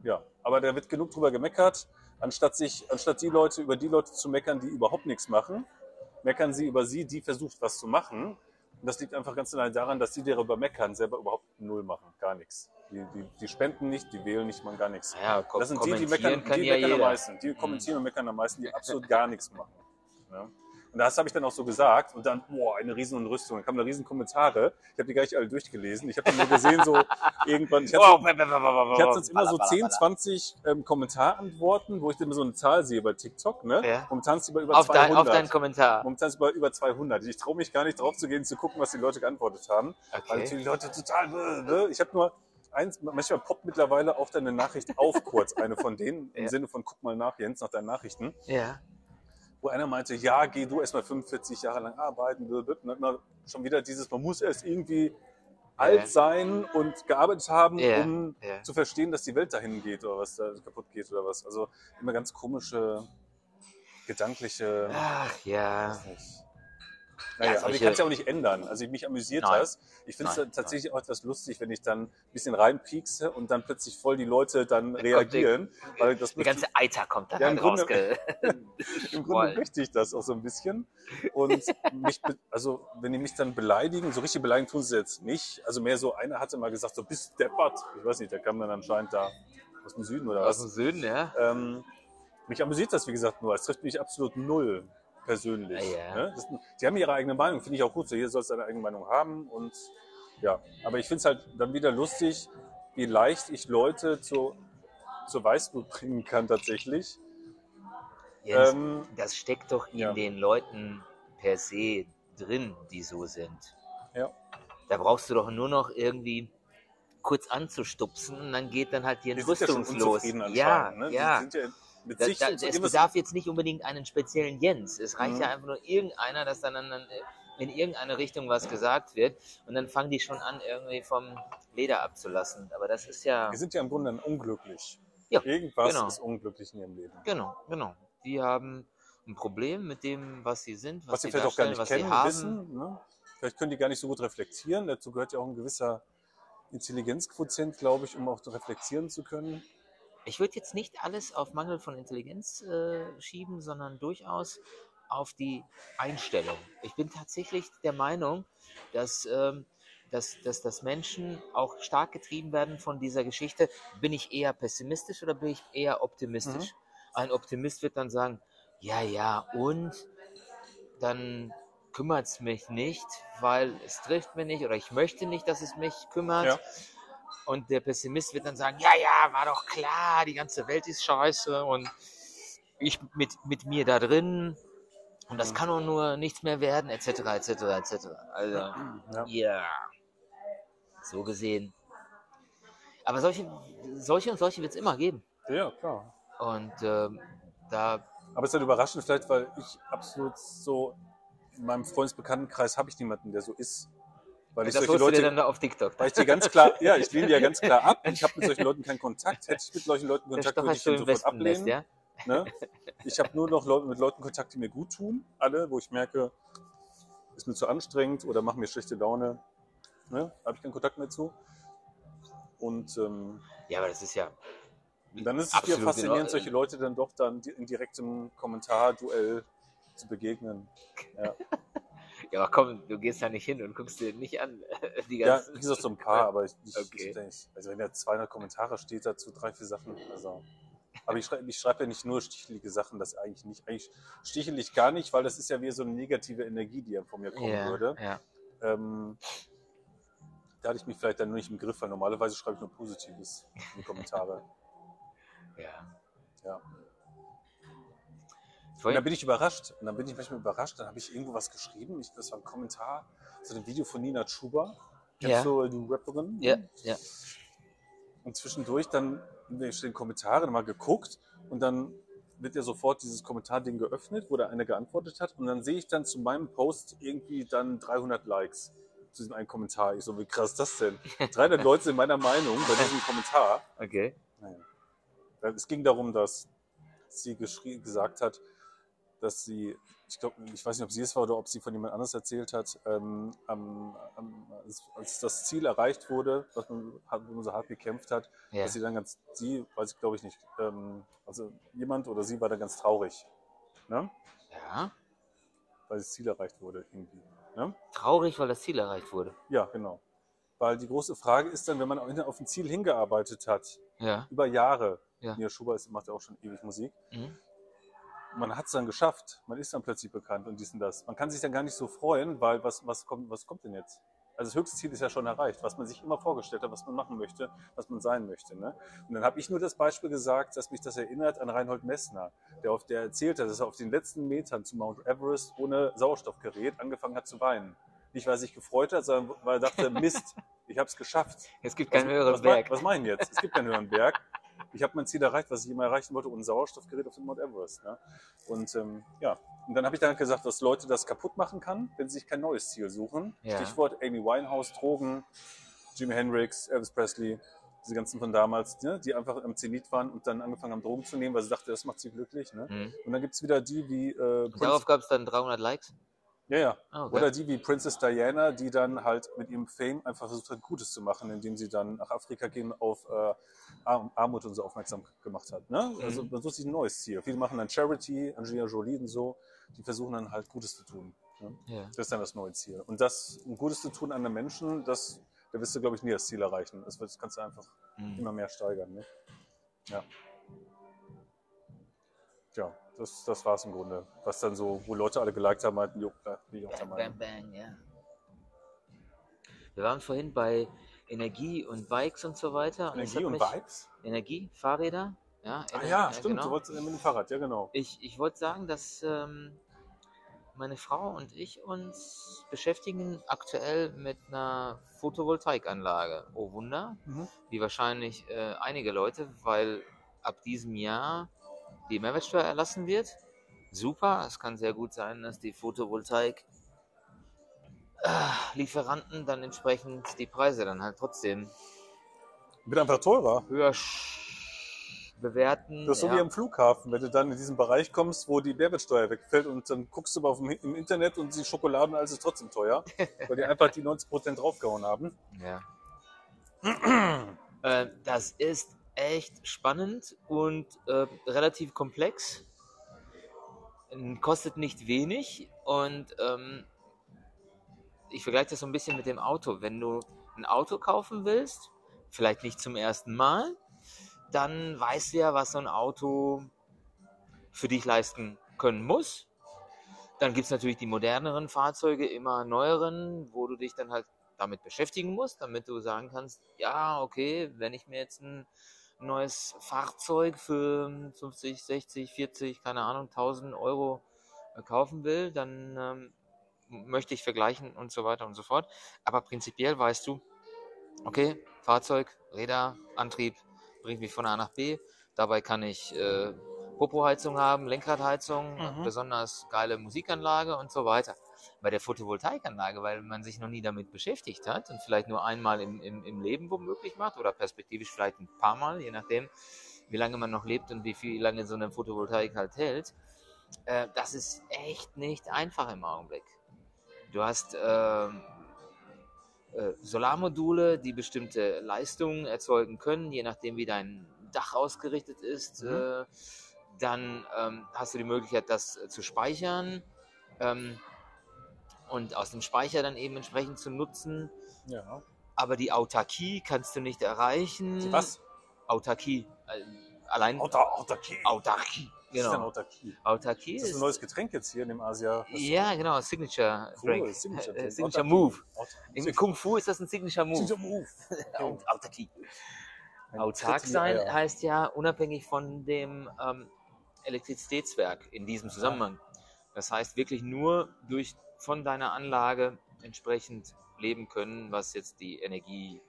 ja, aber da wird genug drüber gemeckert. Anstatt sich, anstatt die Leute über die Leute zu meckern, die überhaupt nichts machen, meckern sie über sie, die versucht, was zu machen. Und das liegt einfach ganz allein daran, dass die darüber meckern, selber überhaupt null machen, gar nichts. Die, die, die spenden nicht, die wählen nicht, machen gar nichts. Ja, Das sind die, die meckern, die ja meckern am jeder. meisten. Die kommentieren und meckern am meisten, die absolut gar nichts machen. Ja. Und das habe ich dann auch so gesagt und dann, boah, eine riesen Rüstung. Dann kamen da riesen Kommentare. Ich habe die gar nicht alle durchgelesen. Ich habe dann nur gesehen, so irgendwann, ich hatte, Oh, ich hatte jetzt immer so 10, 20 ähm, Kommentarantworten, wo ich dann immer so eine Zahl sehe bei TikTok. Ne? Ja. Momentan ist bei über Auf, dein, 200. auf deinen Kommentar. Momentan ist bei über 200. Ich traue mich gar nicht drauf zu gehen, zu gucken, was die Leute geantwortet haben. Weil Okay. natürlich die Leute total. bäh. Ich habe nur eins, manchmal poppt mittlerweile auch deine Nachricht auf kurz, eine von denen, im Ja. Sinne von guck mal nach, Jens, nach deinen Nachrichten, Ja. Wo einer meinte, ja, geh du erst mal 45 Jahre lang arbeiten, immer schon wieder dieses, man muss erst irgendwie alt sein und gearbeitet haben, Ja. um Ja. zu verstehen, dass die Welt dahin geht oder was da kaputt geht oder was. Also immer ganz komische, gedankliche. Ach ja. Naja, aber ich solche- kann es ja auch nicht ändern. Also mich amüsiert Nein. das. Ich finde Nein, es tatsächlich auch etwas lustig, wenn ich dann ein bisschen reinpiekse und dann plötzlich voll die Leute dann reagieren. Weil das Die ganze Eiter kommt dann Ja, im halt. Grunde-? Im. Grunde möchte ich das auch so ein bisschen. Und mich, also wenn die mich dann beleidigen, so richtig beleidigen tun sie jetzt nicht. Also mehr so, einer hatte mal gesagt, so bist deppert. Ich weiß nicht, der kam dann anscheinend da aus dem Süden oder Aus dem was. Süden, ja. Ähm, mich amüsiert das, wie gesagt, nur. Es trifft mich absolut null persönlich. Ja. Ne? Das, die haben ihre eigene Meinung, finde ich auch gut. So, jeder soll seine eigene Meinung haben. Und ja, aber ich finde es halt dann wieder lustig, wie leicht ich Leute zu, zur Weißblut bringen kann tatsächlich. Jens, Ähm, das steckt doch in ja. den Leuten per se drin, die so sind. Ja. Da brauchst du doch nur noch irgendwie kurz anzustupsen und dann geht dann halt die ja Entrüstung los. Ja, ne? ja. Die sind ja mit Da, sich da, es bedarf jetzt nicht unbedingt einen speziellen Jens. Es reicht Mhm. ja einfach nur irgendeiner, dass dann, dann in irgendeine Richtung was gesagt wird und dann fangen die schon an, irgendwie vom Leder abzulassen. Aber das ist ja. Die sind ja im Grunde dann unglücklich. Ja, Irgendwas genau. ist unglücklich in ihrem Leben. Genau, genau. Die haben ein Problem mit dem, was sie sind, was, Was sie vielleicht auch gar nicht kennen, haben. wissen. Ne? Vielleicht können die gar nicht so gut reflektieren. Dazu gehört ja auch ein gewisser Intelligenzquotient, glaube ich, um auch reflektieren zu können. Ich würde jetzt nicht alles auf Mangel von Intelligenz äh, schieben, sondern durchaus auf die Einstellung. Ich bin tatsächlich der Meinung, dass, ähm, dass, dass, dass Menschen auch stark getrieben werden von dieser Geschichte. Bin ich eher pessimistisch oder bin ich eher optimistisch? Ein Optimist wird dann sagen, ja, ja, und dann kümmert es mich nicht, weil es trifft mich nicht oder ich möchte nicht, dass es mich kümmert. Ja. Und der Pessimist wird dann sagen, ja, ja, war doch klar, die ganze Welt ist scheiße und ich mit, mit mir da drin und das kann doch nur nichts mehr werden, etc., etc., etc. Also, Ja. ja, so gesehen. Aber solche, solche und solche wird es immer geben. ja, klar. Und ähm, da, Aber es ist halt überraschend, vielleicht, weil ich absolut so in meinem Freundesbekanntenkreis habe ich niemanden, der so ist. Weil ich das solche Leute, dann auf TikTok. weil ich die ganz klar, ja, ich lehne die ja ganz klar ab. Ich habe mit solchen Leuten keinen Kontakt. Hätte ich mit solchen Leuten Kontakt, würde ich den sofort ablehnen. ja? Ne? Ich habe nur noch Leute, mit Leuten Kontakt, die mir gut tun, alle, wo ich merke, ist mir zu anstrengend oder machen mir schlechte Laune. Ne? Habe ich keinen Kontakt mehr zu. Und ähm, Ja, aber das ist ja, dann ist es wieder faszinierend, solche Leute dann doch dann in direktem Kommentarduell zu begegnen. ja, aber komm, du gehst da nicht hin und guckst dir nicht an. Die Ja, ganzen, wie gesagt, so ein paar, aber ich, ich, Okay. ich, ich also wenn da 200 Kommentare steht dazu, drei, vier Sachen, also. Aber ich schreibe ich schreib ja nicht nur stichelige Sachen, das eigentlich nicht. Eigentlich stichelig gar nicht, weil das ist ja wie so eine negative Energie, die ja von mir kommen ja, würde. ja. Ähm, da hatte ich mich vielleicht dann nur nicht im Griff, weil normalerweise schreibe ich nur Positives in die Kommentare. Ja. Ja. Und dann bin ich überrascht. Und dann bin ich manchmal überrascht. Dann habe ich irgendwo was geschrieben. Ich, das war ein Kommentar zu dem Video von Nina. Kennst Ja. du die Rapperin? ja, ja. Und zwischendurch dann in den Kommentaren mal geguckt und dann wird ja sofort dieses Kommentarding geöffnet, wo da einer geantwortet hat. Und dann sehe ich dann zu meinem Post irgendwie dann 300 Likes zu diesem einen Kommentar. Ich so, wie krass ist das denn? 300 Leute sind meiner Meinung bei diesem Kommentar. Okay. Naja. Es ging darum, dass sie gesagt hat, dass sie, ich glaube, ich weiß nicht, ob sie es war oder ob sie von jemand anders erzählt hat, ähm, am, am, als, als das Ziel erreicht wurde, was man, hat- wo man so hart gekämpft hat, Ja. dass sie dann ganz, sie, weiß ich glaube ich nicht, ähm, also jemand oder sie war dann ganz traurig, ne? ja. weil das Ziel erreicht wurde irgendwie. Ne? Traurig, weil das Ziel erreicht wurde. Ja, genau. Weil die große Frage ist dann, wenn man auf ein Ziel hingearbeitet hat, Ja. über Jahre, Ja. Nia Schuber ist- macht ja auch schon ewig Musik, Mhm. Man hat es dann geschafft, man ist dann plötzlich bekannt und dies und das. Man kann sich dann gar nicht so freuen, weil was, was, kommt, was kommt denn jetzt? Also das höchste Ziel ist ja schon erreicht, was man sich immer vorgestellt hat, was man machen möchte, was man sein möchte. Ne? Und dann habe ich nur das Beispiel gesagt, dass mich das erinnert an Reinhold Messner, der, auf, der erzählt hat, dass er auf den letzten Metern zu Mount Everest ohne Sauerstoffgerät angefangen hat zu weinen. Nicht, weil er sich gefreut hat, sondern weil er dachte, Mist, ich habe es geschafft. Es gibt keinen höheren was, Berg. Was mache ich jetzt? Es gibt keinen höheren Berg. Ich habe mein Ziel erreicht, was ich immer erreichen wollte, ohne Sauerstoffgerät auf dem Mount Everest. Ne? Und ähm, ja, und dann habe ich dann gesagt, dass Leute das kaputt machen kann, wenn sie sich kein neues Ziel suchen. Ja. Stichwort Amy Winehouse, Drogen, Jimi Hendrix, Elvis Presley, diese ganzen von damals, ne? die einfach am Zenit waren und dann angefangen haben, Drogen zu nehmen, weil sie dachte, das macht sie glücklich. Ne? Mhm. Und dann gibt es wieder die wie äh, Und darauf gab es dann 300 Likes. Ja, ja. Ah, okay. Oder die wie Princess Diana, die dann halt mit ihrem Fame einfach versucht hat, Gutes zu machen, indem sie dann nach Afrika gehen auf äh, Arm Armut und so aufmerksam gemacht hat. Ne? Also Mhm. man sucht sich ein neues Ziel. Viele machen dann Charity, Angelina Jolie und so, die versuchen dann halt Gutes zu tun. Ne? Ja. Das ist dann das neue Ziel. Und das um Gutes zu tun an den Menschen, das, da wirst du, glaube ich, nie das Ziel erreichen. Das, das kannst du einfach Mhm. immer mehr steigern. Ne? Ja. Ja, das, das war es im Grunde. Was dann so, wo Leute alle geliked haben, meinten, jo, bin ich auch der Meinung. bang, bang, ja. Wir waren vorhin bei Energie und Bikes und so weiter. es Energie und Vibes? Energie, Fahrräder. Ja, Ah ja, stimmt, genau. du wolltest mit dem Fahrrad, ja genau. Ich, ich wollte sagen, dass ähm, meine Frau und ich uns beschäftigen aktuell mit einer Photovoltaikanlage. Oh Wunder, Mhm. wie wahrscheinlich äh, einige Leute, weil ab diesem Jahr die Mehrwertsteuer erlassen wird. Super, es kann sehr gut sein, dass die Photovoltaik äh, Lieferanten dann entsprechend die Preise dann halt trotzdem Wird einfach teurer. höher bewerten. Das ist so ja. wie am Flughafen, wenn du dann in diesen Bereich kommst, wo die Mehrwertsteuer wegfällt und dann guckst du mal auf dem, im Internet und die Schokolade und alles ist trotzdem teuer, weil die einfach die 90% draufgehauen haben. Ja. äh, das ist echt spannend und äh, relativ komplex. Ähm, Kostet nicht wenig und ähm, ich vergleiche das so ein bisschen mit dem Auto. Wenn du ein Auto kaufen willst, vielleicht nicht zum ersten Mal, dann weißt du ja, was so ein Auto für dich leisten können muss. Dann gibt es natürlich die moderneren Fahrzeuge, immer neueren, wo du dich dann halt damit beschäftigen musst, damit du sagen kannst, ja, okay, wenn ich mir jetzt ein neues Fahrzeug für 50, 60, 40, keine Ahnung, 1000 Euro äh, kaufen will, dann ähm, möchte ich vergleichen und so weiter und so fort. Aber prinzipiell weißt du, okay, Fahrzeug, Räder, Antrieb bringt mich von A nach B. Dabei kann ich äh, Popoheizung haben, Lenkradheizung, Mhm. besonders geile Musikanlage und so weiter. Bei der Photovoltaikanlage, weil man sich noch nie damit beschäftigt hat und vielleicht nur einmal im, im, im Leben womöglich macht oder perspektivisch vielleicht ein paar Mal, je nachdem, wie lange man noch lebt und wie viel lange so eine Photovoltaik halt hält. Äh, das ist echt nicht einfach im Augenblick. Du hast ähm, äh, Solarmodule, die bestimmte Leistungen erzeugen können, je nachdem, wie dein Dach ausgerichtet ist. Mhm. Äh, dann ähm, hast du die Möglichkeit, das äh, zu speichern ähm, und aus dem Speicher dann eben entsprechend zu nutzen. Ja. Aber die Autarkie kannst du nicht erreichen. Was? Autarkie. Äh, allein Auta Autarkie. Autarkie. Das ist Genau. dann Autarkie. Autarkie Ist das ist. ein neues Getränk jetzt hier in dem Asia? ja, genau, Signature Cool, Drink. Signature Äh, Drink. Signature. Move. Im Kung Fu ist das ein Signature Move. Signature Move. Au- Autarkie. Autark in sein heißt ja unabhängig von dem ähm, Elektrizitätswerk in diesem Zusammenhang. Das heißt wirklich nur durch von deiner Anlage entsprechend leben können, was jetzt die Energie,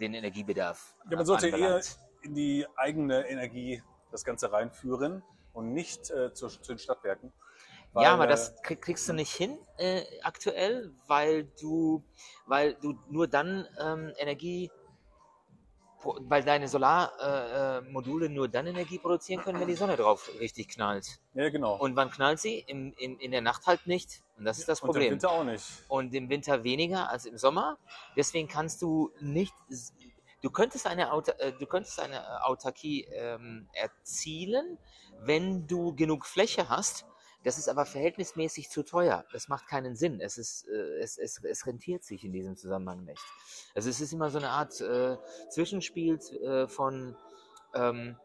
den Energiebedarf Ja, man sollte eher anbelangt. in die eigene Energie das Ganze reinführen und nicht äh, zu, zu den Stadtwerken. Weil, ja, aber äh, das krieg, kriegst du nicht hin äh, aktuell, weil du, weil du nur dann ähm, Energie, weil deine Solarmodule äh, äh, nur dann Energie produzieren können, wenn die Sonne drauf richtig knallt. Ja, genau. Und wann knallt sie? Im, in, in der Nacht halt nicht. Und das ist das Und im Problem. Winter auch nicht. Und im Winter weniger als im Sommer. Deswegen kannst du nicht. Du könntest eine, Auta äh, du könntest eine Autarkie ähm, erzielen, wenn du genug Fläche hast. Das ist aber verhältnismäßig zu teuer. Das macht keinen Sinn. Es, ist, äh, es, es, es rentiert sich in diesem Zusammenhang nicht. Also es ist immer so eine Art äh, Zwischenspiel äh, von ähm,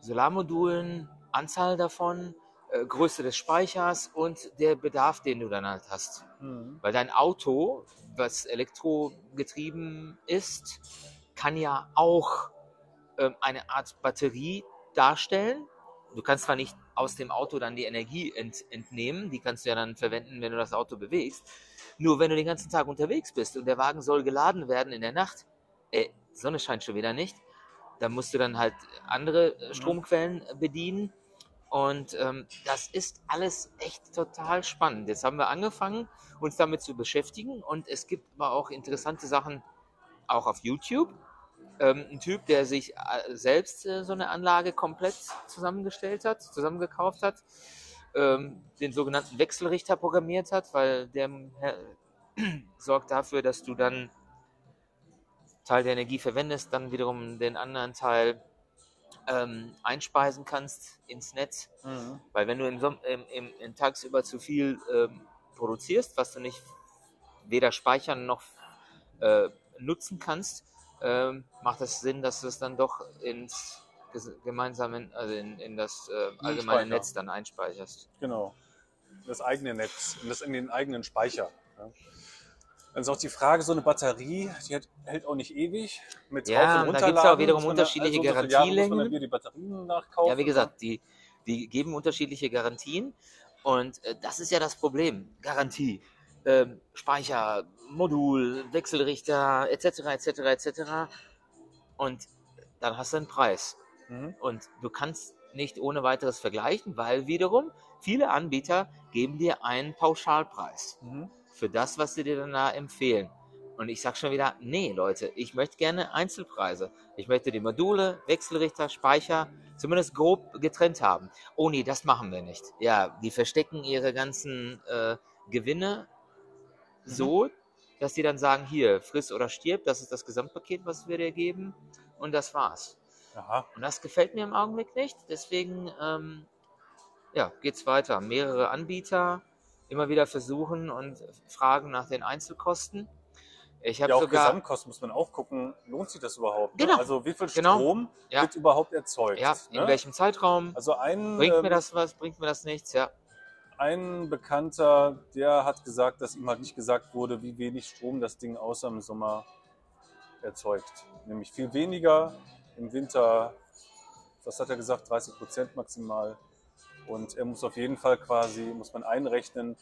Solarmodulen, Anzahl davon, äh, Größe des Speichers und der Bedarf, den du dann halt hast. Mhm. Weil dein Auto, was elektrogetrieben ist, kann ja auch ähm, eine Art Batterie darstellen. Du kannst zwar nicht aus dem Auto dann die Energie ent, entnehmen, die kannst du ja dann verwenden, wenn du das Auto bewegst. Nur wenn du den ganzen Tag unterwegs bist und der Wagen soll geladen werden in der Nacht, äh, Sonne scheint schon wieder nicht, dann musst du dann halt andere äh, Stromquellen äh, bedienen. Und ähm, das ist alles echt total spannend. Jetzt haben wir angefangen, uns damit zu beschäftigen und es gibt aber auch interessante Sachen auch auf YouTube. Ähm, ein Typ, der sich äh, selbst äh, so eine Anlage komplett zusammengestellt hat, zusammengekauft hat, ähm, den sogenannten Wechselrichter programmiert hat, weil der äh, sorgt dafür, dass du dann Teil der Energie verwendest, dann wiederum den anderen Teil ähm, einspeisen kannst ins Netz. Mhm. Weil wenn du im, im, im, im tagsüber zu viel ähm, produzierst, was du nicht weder speichern noch äh, nutzen kannst, ähm, macht es Sinn, dass du es dann doch ins gemeinsame, also in, in das äh, allgemeine. Netz dann einspeicherst. Genau. Das eigene Netz und das in den eigenen Speicher. Ja. Dann ist auch die Frage, so eine Batterie, die hat, hält auch nicht ewig. Mit Ja, und da gibt's Runterladen auch wiederum unterschiedliche so und so viele Jahre Muss man dann Garantielängen. wieder die Batterien nachkaufen. Ja, wie gesagt, die, die geben unterschiedliche Garantien und äh, das ist ja das Problem. Garantie, ähm, Speicher, Modul, Wechselrichter, etc., etc., etc. Und dann hast du einen Preis. Mhm. Und du kannst nicht ohne weiteres vergleichen, weil wiederum viele Anbieter geben dir einen Pauschalpreis Mhm. für das, was sie dir danach empfehlen. Und ich sag schon wieder, nee, Leute, ich möchte gerne Einzelpreise. Ich möchte die Module, Wechselrichter, Speicher zumindest grob getrennt haben. Oh nee, das machen wir nicht. Ja, die verstecken ihre ganzen äh, Gewinne so, dass die dann sagen, hier, friss oder stirb, das ist das Gesamtpaket, was wir dir geben. Und das war's. Aha. Und das gefällt mir im Augenblick nicht. Deswegen ähm, ja, geht's weiter. Mehrere Anbieter immer wieder versuchen und fragen nach den Einzelkosten. Ich habe Ja, auch sogar Gesamtkosten muss man auch gucken, lohnt sich das überhaupt? ne? Genau. Also wie viel Genau. Strom Ja. wird überhaupt erzeugt? ja, in ne? welchem Zeitraum Also ein, bringt ähm, mir das was, bringt mir das nichts, ja. Ein Bekannter, der hat gesagt, dass ihm halt nicht gesagt wurde, wie wenig Strom das Ding außer im Sommer erzeugt. Nämlich viel weniger im Winter, was hat er gesagt, 30 Prozent maximal. Und er muss auf jeden Fall quasi, muss man einrechnen,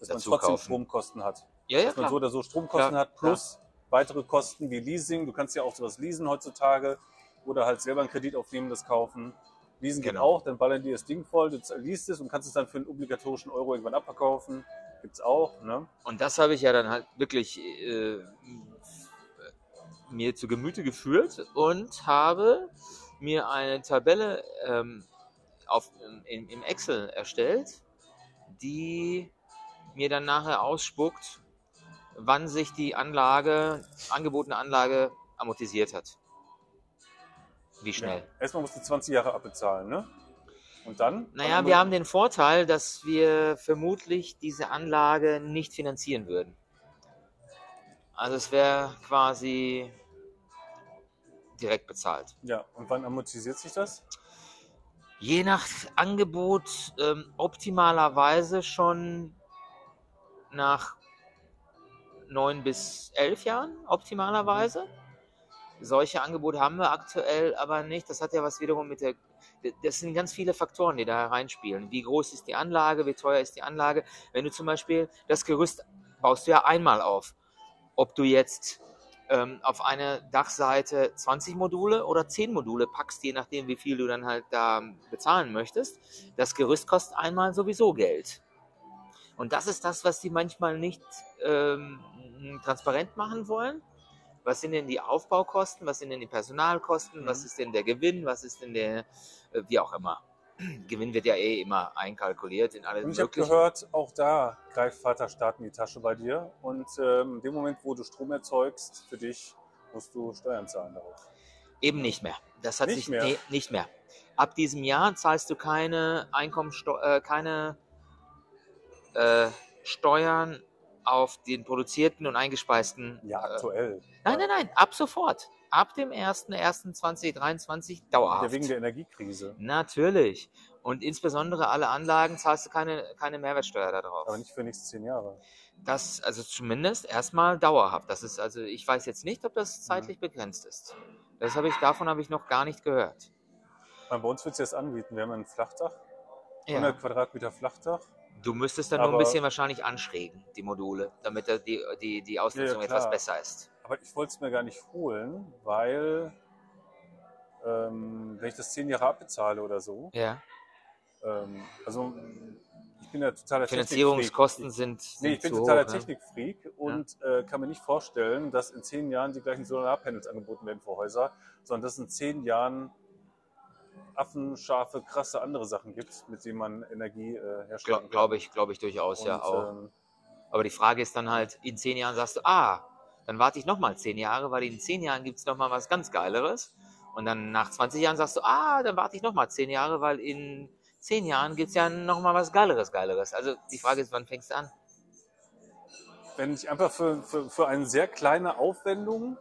dass man trotzdem kaufen. Stromkosten hat. Ja, ja, dass man so klar. oder so Stromkosten Klar, hat, plus weitere Kosten wie Leasing. Du kannst ja auch sowas leasen heutzutage oder halt selber einen Kredit aufnehmen, das kaufen. Leasen geht Genau. auch, dann ballern die das Ding voll, du liest es und kannst es dann für einen obligatorischen Euro irgendwann abverkaufen. Gibt's auch, ne? Und das habe ich ja dann halt wirklich äh, mir zu Gemüte geführt und habe mir eine Tabelle ähm, auf, in, im Excel erstellt, die mir dann nachher ausspuckt, wann sich die Anlage, angebotene Anlage amortisiert hat. Wie schnell. Ja. Erstmal musst du 20 Jahre abbezahlen, ne? Und dann? Naja, Wann- wir haben den Vorteil, dass wir vermutlich diese Anlage nicht finanzieren würden. Also es wäre quasi direkt bezahlt. Ja, und wann amortisiert sich das? Je nach Angebot ähm, optimalerweise schon nach neun bis elf Jahren, optimalerweise. Solche Angebote haben wir aktuell aber nicht. Das hat ja was wiederum mit der. Das sind ganz viele Faktoren, die da reinspielen. Wie groß ist die Anlage? Wie teuer ist die Anlage? Wenn du zum Beispiel das Gerüst baust du ja einmal auf. Ob du jetzt ähm, auf eine Dachseite 20 Module oder 10 Module packst, je nachdem, wie viel du dann halt da bezahlen möchtest. Das Gerüst kostet einmal sowieso Geld. Und das ist das, was die manchmal nicht ähm, transparent machen wollen. Was sind denn die Aufbaukosten? Was sind denn die Personalkosten? Mhm. Was ist denn der Gewinn? Was ist denn der, äh, wie auch immer? Gewinn wird ja eh immer einkalkuliert in alle Und ich habe gehört, auch da greift Vater Staat in die Tasche bei dir. Und ähm, in dem Moment, wo du Strom erzeugst, für dich musst du Steuern zahlen darauf. Eben nicht mehr. Das hat Nicht sich mehr? Nee, nicht mehr. Ab diesem Jahr zahlst du keine Einkommensteuer, äh, keine äh, Steuern auf den produzierten und eingespeisten. Ja, äh, aktuell. nein, nein, nein, ab sofort. Ab dem 1.1.2023 dauerhaft. Ja, wegen der Energiekrise. Natürlich. Und insbesondere alle Anlagen zahlst du keine, keine Mehrwertsteuer darauf. Aber nicht für die nächsten zehn Jahre. Das, also zumindest erstmal dauerhaft. Das ist also, ich weiß jetzt nicht, ob Mhm. das zeitlich begrenzt ist. Das habe ich, davon habe ich noch gar nicht gehört. Bei uns wird es jetzt anbieten. Wir haben ein Flachdach, Ja. 100 Quadratmeter Flachdach. Du müsstest dann nur ein Aber- bisschen wahrscheinlich anschrägen, die Module, damit da die, die, die Ausnutzung Ja, ja, etwas besser ist. Aber ich wollte es mir gar nicht holen, weil ähm, wenn ich das zehn Jahre abbezahle oder so, Ja. ähm, also ich bin ja totaler Finanzierungskosten sind, Technikfreak. sind Nee, ich bin totaler hoch. Ne? Technikfreak und äh, kann mir nicht vorstellen, dass in zehn Jahren die gleichen Solarpanels angeboten werden für Häuser, sondern dass in zehn Jahren affenscharfe, krasse andere Sachen gibt, mit denen man Energie äh, herstellen kann. Glaube ich, glaube ich durchaus, ja Und, auch. ähm, Aber die Frage ist dann halt, in zehn Jahren sagst du, ah, dann warte ich nochmal zehn Jahre, weil in zehn Jahren gibt es nochmal was ganz Geileres. Und dann nach 20 Jahren sagst du, ah, dann warte ich nochmal zehn Jahre, weil in zehn Jahren gibt es ja nochmal was Geileres, Geileres. Also die Frage ist, wann fängst du an? wenn ich einfach für, für, für eine sehr kleine Aufwendung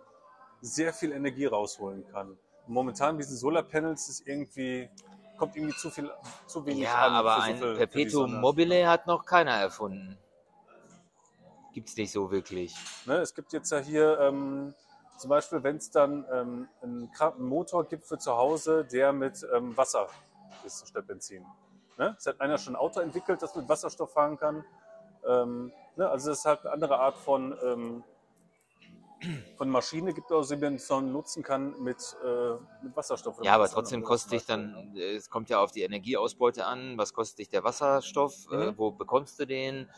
sehr viel Energie rausholen kann. Momentan mit diesen Solarpanels ist irgendwie, kommt irgendwie zu viel, zu wenig Ja, an. aber für so ein die Perpetuum mobile hat noch keiner erfunden. Gibt's nicht so wirklich. Ne, es gibt jetzt ja hier ähm, zum Beispiel, wenn es dann ähm, einen, einen Motor gibt für zu Hause, der mit ähm, Wasser ist statt Benzin. Ne? Es hat einer schon ein Auto entwickelt, das mit Wasserstoff fahren kann. Ähm, ne? Also das ist halt eine andere Art von, ähm, von Maschine gibt, also die man so nutzen kann mit, äh, mit Wasserstoff. Ja, aber trotzdem kostet dich dann, äh, es kommt ja auf die Energieausbeute an, was kostet dich der Wasserstoff, äh, Mhm. wo bekommst du den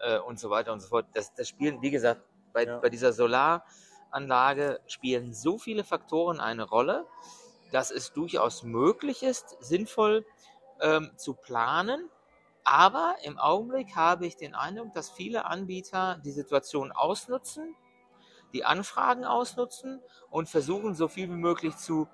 äh, und so weiter und so fort. Das, das spielen, wie gesagt, bei, Ja. bei dieser Solaranlage spielen so viele Faktoren eine Rolle, dass es durchaus möglich ist, sinnvoll ähm, zu planen. Aber im Augenblick habe ich den Eindruck, dass viele Anbieter die Situation ausnutzen, die Anfragen ausnutzen und versuchen, so viel wie möglich zu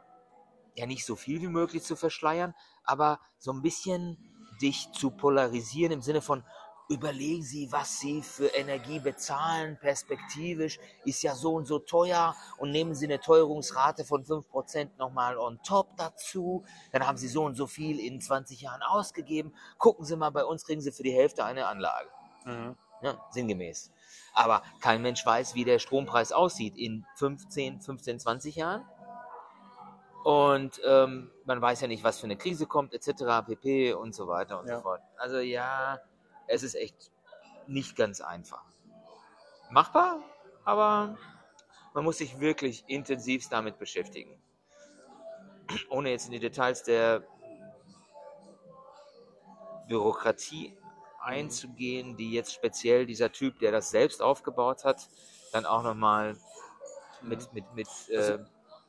ja nicht so viel wie möglich zu verschleiern, aber so ein bisschen dich zu polarisieren im Sinne von überlegen Sie, was Sie für Energie bezahlen, perspektivisch ist ja so und so teuer und nehmen Sie eine Teuerungsrate von 5% nochmal on top dazu, dann haben Sie so und so viel in 20 Jahren ausgegeben, gucken Sie mal, bei uns kriegen Sie für die Hälfte eine Anlage. Mhm. Ja, sinngemäß. Aber kein Mensch weiß, wie der Strompreis aussieht in 15, 15, 20 Jahren. Und ähm, man weiß ja nicht, was für eine Krise kommt, etc., pp. und so weiter und Ja. so fort. Also ja, es ist echt nicht ganz einfach. Machbar, aber man muss sich wirklich intensivst damit beschäftigen. Ohne jetzt in die Details der Bürokratie einzugehen, die jetzt speziell dieser Typ, der das selbst aufgebaut hat, dann auch nochmal mit, mit, mit äh,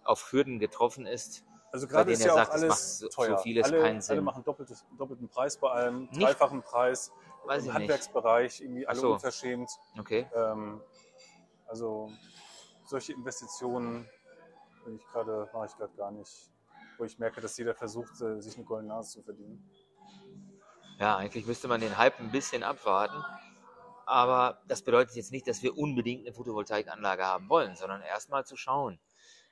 auf Hürden getroffen ist. Also bei gerade denen ist er ja sagt, auch es alles macht so- so teuer. vieles alle, keinen alle Sinn. machen doppeltes, doppelten Preis bei allem, Nicht? dreifachen Preis. Weiß Im ich nicht. Handwerksbereich irgendwie alle so. unverschämt. Okay. Ähm, also solche Investitionen bin ich gerade, mache ich gerade gar nicht. Wo ich merke, dass jeder versucht, äh, sich eine goldene Nase zu verdienen. Ja, eigentlich müsste man den Hype ein bisschen abwarten. Aber das bedeutet jetzt nicht, dass wir unbedingt eine Photovoltaikanlage haben wollen, sondern erstmal zu schauen.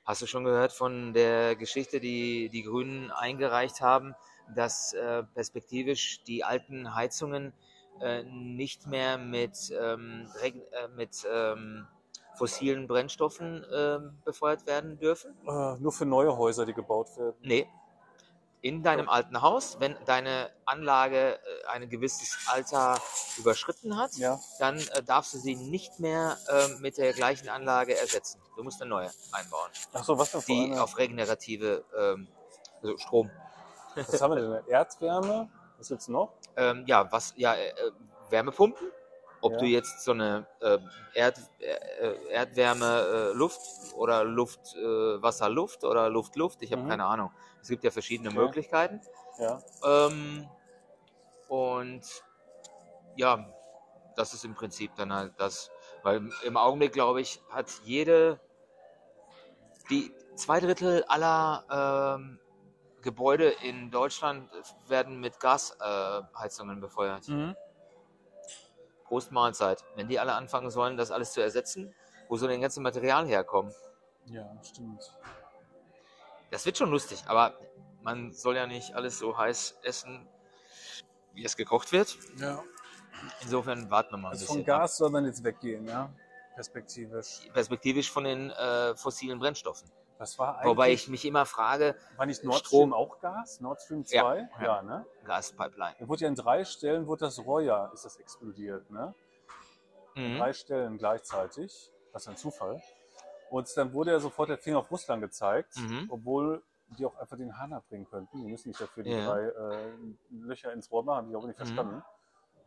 Hast du schon gehört von der Geschichte, die die Grünen eingereicht haben, dass äh, perspektivisch die alten Heizungen äh, nicht mehr mit, ähm, äh, mit ähm, fossilen Brennstoffen ähm, befeuert werden dürfen? Äh, nur für neue Häuser, die gebaut werden. Nee. In deinem alten Haus, wenn deine Anlage äh, ein gewisses Alter überschritten hat, Ja. dann äh, darfst du sie nicht mehr ähm, mit der gleichen Anlage ersetzen. Du musst eine neue einbauen, Achso, was denn die eine? auf regenerative ähm, also Strom. Was haben wir denn? Erdwärme? Was gibt's noch? Ähm, ja, was, ja, äh, äh, Wärmepumpen. Ob Ja. du jetzt so eine äh, Erd, äh, Erdwärme äh, Luft oder Luft äh, Wasser Luft oder Luft Luft, ich habe Mhm. keine Ahnung. Es gibt ja verschiedene Okay. Möglichkeiten. Ja. Ähm, und ja, das ist im Prinzip dann halt das, weil im Augenblick, glaube ich, hat jede, die zwei Drittel aller ähm, Gebäude in Deutschland werden mit Gasheizungen äh, befeuert. Mhm. Prost Mahlzeit. Wenn die alle anfangen sollen, das alles zu ersetzen, wo soll denn ganze Material herkommen? Ja, stimmt. Das wird schon lustig, aber man soll ja nicht alles so heiß essen, wie es gekocht wird. Ja. Insofern warten wir mal Also von. Gas soll man jetzt weggehen, ja? Perspektivisch. Perspektivisch von den äh, fossilen Brennstoffen. Was war eigentlich? Wobei ich mich immer frage, war nicht Nord Strom- Stream auch Gas? Nord Stream 2? Ja, Ja, ja. ne? Gaspipeline. Da wurde ja in drei Stellen, wurde das Rohr, ist das explodiert, ne? Mhm. Drei Stellen gleichzeitig. Was ein Zufall. Und dann wurde ja sofort der Finger auf Russland gezeigt, Mhm. obwohl die auch einfach den Hahn abbringen könnten. Die müssen nicht dafür die Ja. drei äh, Löcher ins Rohr machen, die ich nicht Mhm. verstanden.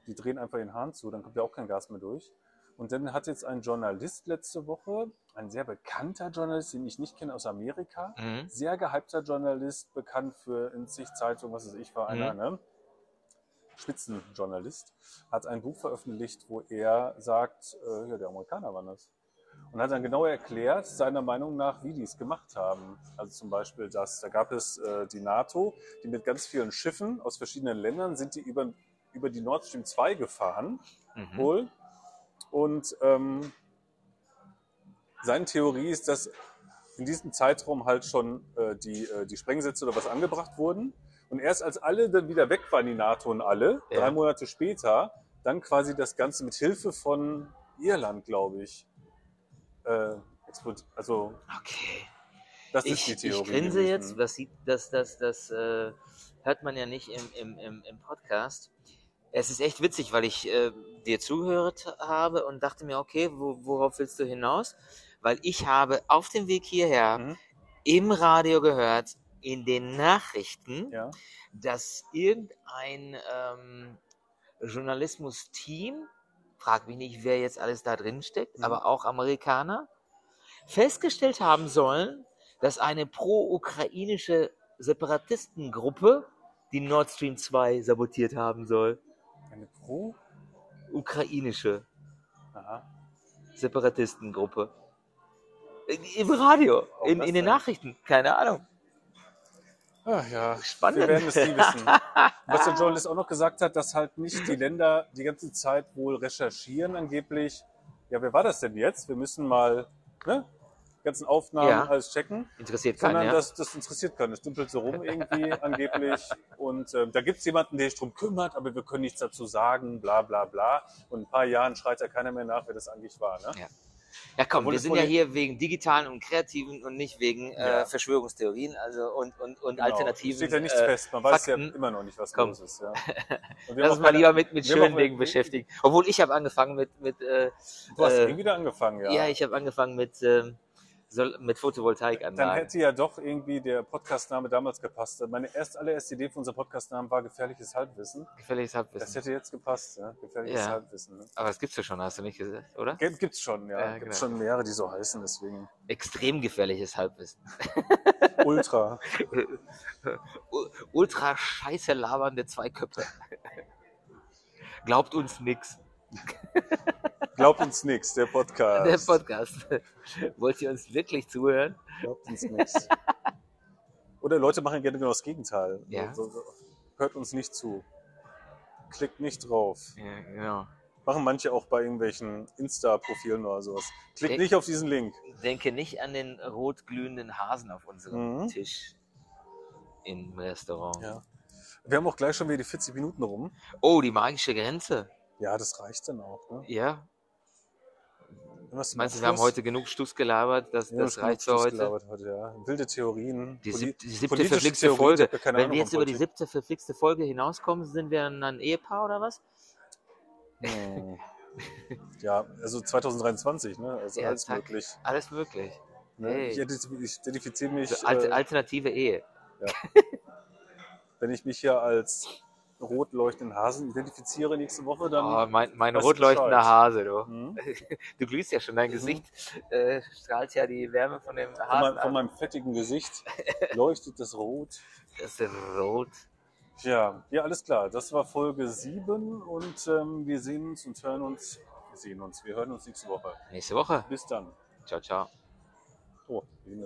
Die drehen einfach den Hahn zu, dann kommt ja auch kein Gas mehr durch. Und dann hat jetzt ein Journalist letzte Woche, ein sehr bekannter Journalist, den ich nicht kenne aus Amerika, Mhm. sehr gehypter Journalist, bekannt für in zig Zeitungen, was weiß ich, war einer, Mhm. ne? Spitzenjournalist, hat ein Buch veröffentlicht, wo er sagt, äh, ja, der Amerikaner war das. Und hat dann genau erklärt, seiner Meinung nach, wie die es gemacht haben. Also zum Beispiel, dass da gab es äh, die NATO, die mit ganz vielen Schiffen aus verschiedenen Ländern sind die über, über die Nord Stream 2 gefahren Mhm. wohl. Und ähm, seine Theorie ist, dass in diesem Zeitraum halt schon äh, die, äh, die Sprengsätze oder was angebracht wurden. Und erst als alle dann wieder weg waren, die NATO und alle, Ja. drei Monate später, dann quasi das Ganze mit Hilfe von Irland, glaube ich, äh, explodiert. Also, Okay. das Ich, ist die ich Theorie. grinse gewesen. jetzt, das, sieht, das, das, das äh, hört man ja nicht im, im, im, im Podcast. Es ist echt witzig, weil ich äh, dir zugehört habe und dachte mir, okay, wo, worauf willst du hinaus? Weil ich habe auf dem Weg hierher Mhm. im Radio gehört, in den Nachrichten, Ja. dass irgendein ähm, Journalismus-Team, frag mich nicht, wer jetzt alles da drin steckt, Mhm. aber auch Amerikaner, festgestellt haben sollen, dass eine pro-ukrainische Separatistengruppe die Nord Stream 2 sabotiert haben soll. Eine Pro? Ukrainische Aha. Separatistengruppe. Im Radio, Auch in, in den? Nachrichten, keine Ahnung. Ach ja, Spannend. wir werden es nie wissen. Was der Journalist auch noch gesagt hat, dass halt nicht die Länder die ganze Zeit wohl recherchieren angeblich. Ja, wer war das denn jetzt? Wir müssen mal ne, die ganzen Aufnahmen Ja. alles checken. Interessiert keinen, Sondern ja? das, das interessiert keinen. Das dümpelt so rum irgendwie angeblich. Und ähm, da gibt es jemanden, der sich drum kümmert, aber wir können nichts dazu sagen, bla bla bla. Und in ein paar Jahren schreit ja keiner mehr nach, wer das eigentlich war. Ne? Ja. Ja, komm, wir es sind ja hier wegen digitalen und kreativen und nicht wegen Ja. äh, Verschwörungstheorien also und, und, und Genau. Alternativen. Steht ja nichts äh, fest. Man weiß Fakten. ja immer noch nicht, was Komm. los ist. Ja. Lass uns mal lieber mit, mit schönen Dingen beschäftigen. Obwohl ich habe angefangen mit, mit äh, Du hast äh, eben wieder angefangen, ja. ja. ich habe angefangen mit, ähm, Sol- mit Dann Photovoltaikanlagen. hätte ja doch irgendwie der Podcastname damals gepasst. Meine erst allererste Idee für unser Podcastnamen war Gefährliches Halbwissen. Gefährliches Das Halbwissen. hätte jetzt gepasst, ja? Gefährliches Ja. Halbwissen. Ne? Aber das gibt's ja schon, hast du nicht gesagt, oder? Gibt- Gibt's schon, ja. Ja, Gibt's genau. schon mehrere, die so heißen, deswegen. Extrem gefährliches Halbwissen. Ultra. Ultra scheiße labernde zwei Köpfe. Glaubt uns nix. Glaubt uns nichts, der Podcast. Der Podcast. Wollt ihr uns wirklich zuhören? Glaubt uns nichts. Oder Leute machen gerne genau das Gegenteil. Ja. So, so, hört uns nicht zu. Klickt nicht drauf. Ja, genau. Machen manche auch bei irgendwelchen Insta-Profilen oder sowas. Klickt Ey. nicht auf diesen Link. Denke nicht an den rot glühenden Hasen auf unserem Mhm. Tisch im Restaurant. Ja. Wir haben auch gleich schon wieder die 40 Minuten rum. Oh, die magische Grenze. Ja, das reicht dann auch. Ne? Ja. Was Meinst du, wir haben heute genug Stuss gelabert? Das, Ja, das reicht für heute? heute ja. Wilde Theorien. Die, sieb, die siebte verflixte Theorien, Folge. ja Wenn Ahnung wir jetzt über die siebte verflixte Folge hinauskommen, sind wir dann ein Ehepaar oder was? Hm. ja, also 2023, ne? Also Ja, alles zack. möglich. Alles möglich. Ne? Hey. Ich, identif- ich identifiziere mich, So, alte, äh, alternative Ehe. wenn ich mich hier als rot leuchtenden Hasen identifiziere nächste Woche, dann. Oh, mein mein rot leuchtender. Hase, du. Hm? Du glühst ja schon, dein Mhm. Gesicht äh, strahlt ja die Wärme von dem Von, Hasen mein, von meinem fettigen Gesicht leuchtet das rot. Das ist rot. Ja, ja, alles klar. Das war Folge 7 und ähm, wir sehen uns und hören uns. Wir sehen uns, wir hören uns nächste Woche. Nächste Woche. Bis dann. Ciao, ciao. Oh, wir sehen das